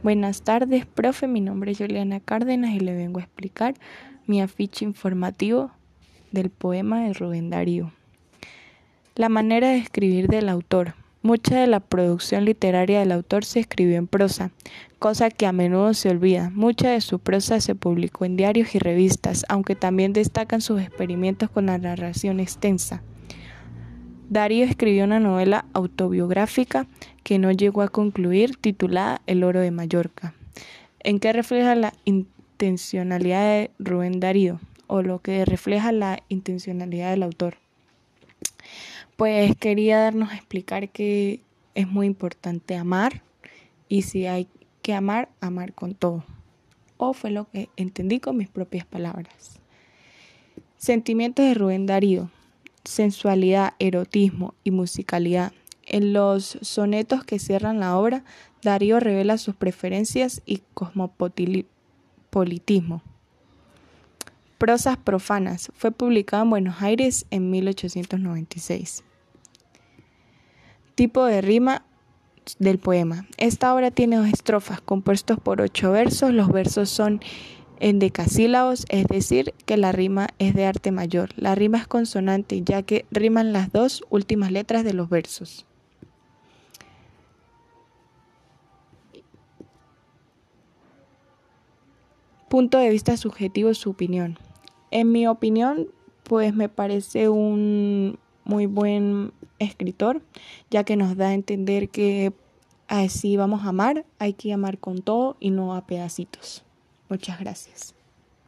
Buenas tardes, profe. Mi nombre es Juliana Cárdenas y le vengo a explicar mi afiche informativo del poema de Rubén Darío. La manera de escribir del autor. Mucha de la producción literaria del autor se escribió en prosa, cosa que a menudo se olvida. Mucha de su prosa se publicó en diarios y revistas, aunque también destacan sus experimentos con la narración extensa. Darío escribió una novela autobiográfica que no llegó a concluir, titulada El oro de Mallorca, en que refleja la intencionalidad de Rubén Darío, o lo que refleja la intencionalidad del autor. Pues quería darnos a explicar que es muy importante amar y si hay que amar, amar con todo. O fue lo que entendí con mis propias palabras. Sentimientos de Rubén Darío sensualidad, erotismo y musicalidad. En los sonetos que cierran la obra, Darío revela sus preferencias y cosmopolitismo. Prosas profanas. Fue publicado en Buenos Aires en 1896. Tipo de rima del poema. Esta obra tiene dos estrofas compuestos por ocho versos. Los versos son en decasílabos, es decir, que la rima es de arte mayor. La rima es consonante, ya que riman las dos últimas letras de los versos. Punto de vista subjetivo, su opinión. En mi opinión, pues me parece un muy buen escritor, ya que nos da a entender que así vamos a amar, hay que amar con todo y no a pedacitos. Muchas gracias.